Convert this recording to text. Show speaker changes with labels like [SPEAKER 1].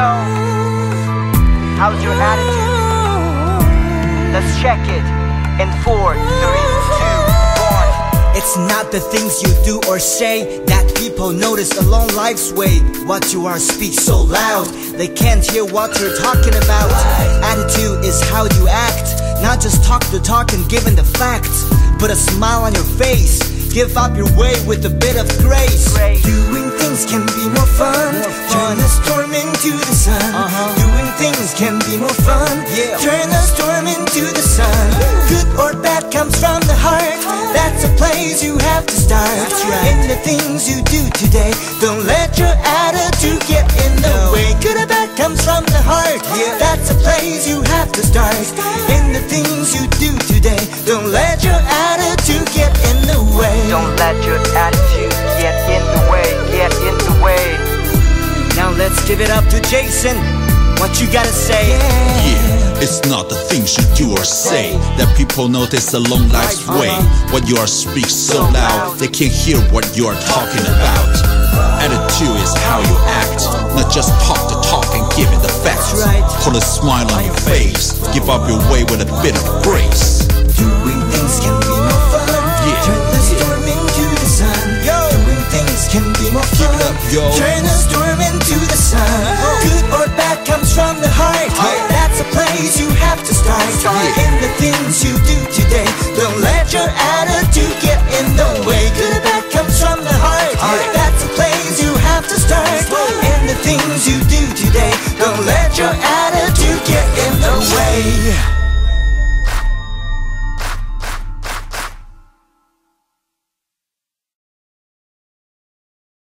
[SPEAKER 1] go? How's your attitude? Let's check it in four, three, two, one.
[SPEAKER 2] It's not the things you do or say that people notice along life's way. What you are speaks so loud, they can't hear what you're talking about. Attitude is how you act, not just talk the talk and given the facts. Put a smile on your face, give up your way with a bit of grace.
[SPEAKER 1] grace.
[SPEAKER 2] Doing things can be into the sun. Uh-huh. Doing things can be more fun, Yeah. turn the storm into the sun. Good or bad comes from the heart. That's a place you have to start. In the things you do today, don't let your attitude get in the way. Good or bad comes from the heart. Yeah. That's a place you have to start. In the things you do today, don't let your attitude get in the way.
[SPEAKER 1] Don't let your attitude get in the way,
[SPEAKER 2] let's give it up to Jason. What you gotta say?
[SPEAKER 3] Yeah, it's not the things you do or say that people notice along life's way. Uh-huh. What you are speak so loud, they can't hear what you are talking about. Attitude is how you act, not just talk the talk and give it the facts. Put a smile on your face, give up your way with a bit of grace. yo.
[SPEAKER 2] Turn the storm into the sun. Good or bad comes from the
[SPEAKER 3] heart. That's a
[SPEAKER 2] place you have to start. In the things you do today, don't let your attitude get in the way. Good or bad comes from the heart. That's a place you have to start. In the things you do today, don't let your attitude get in the way.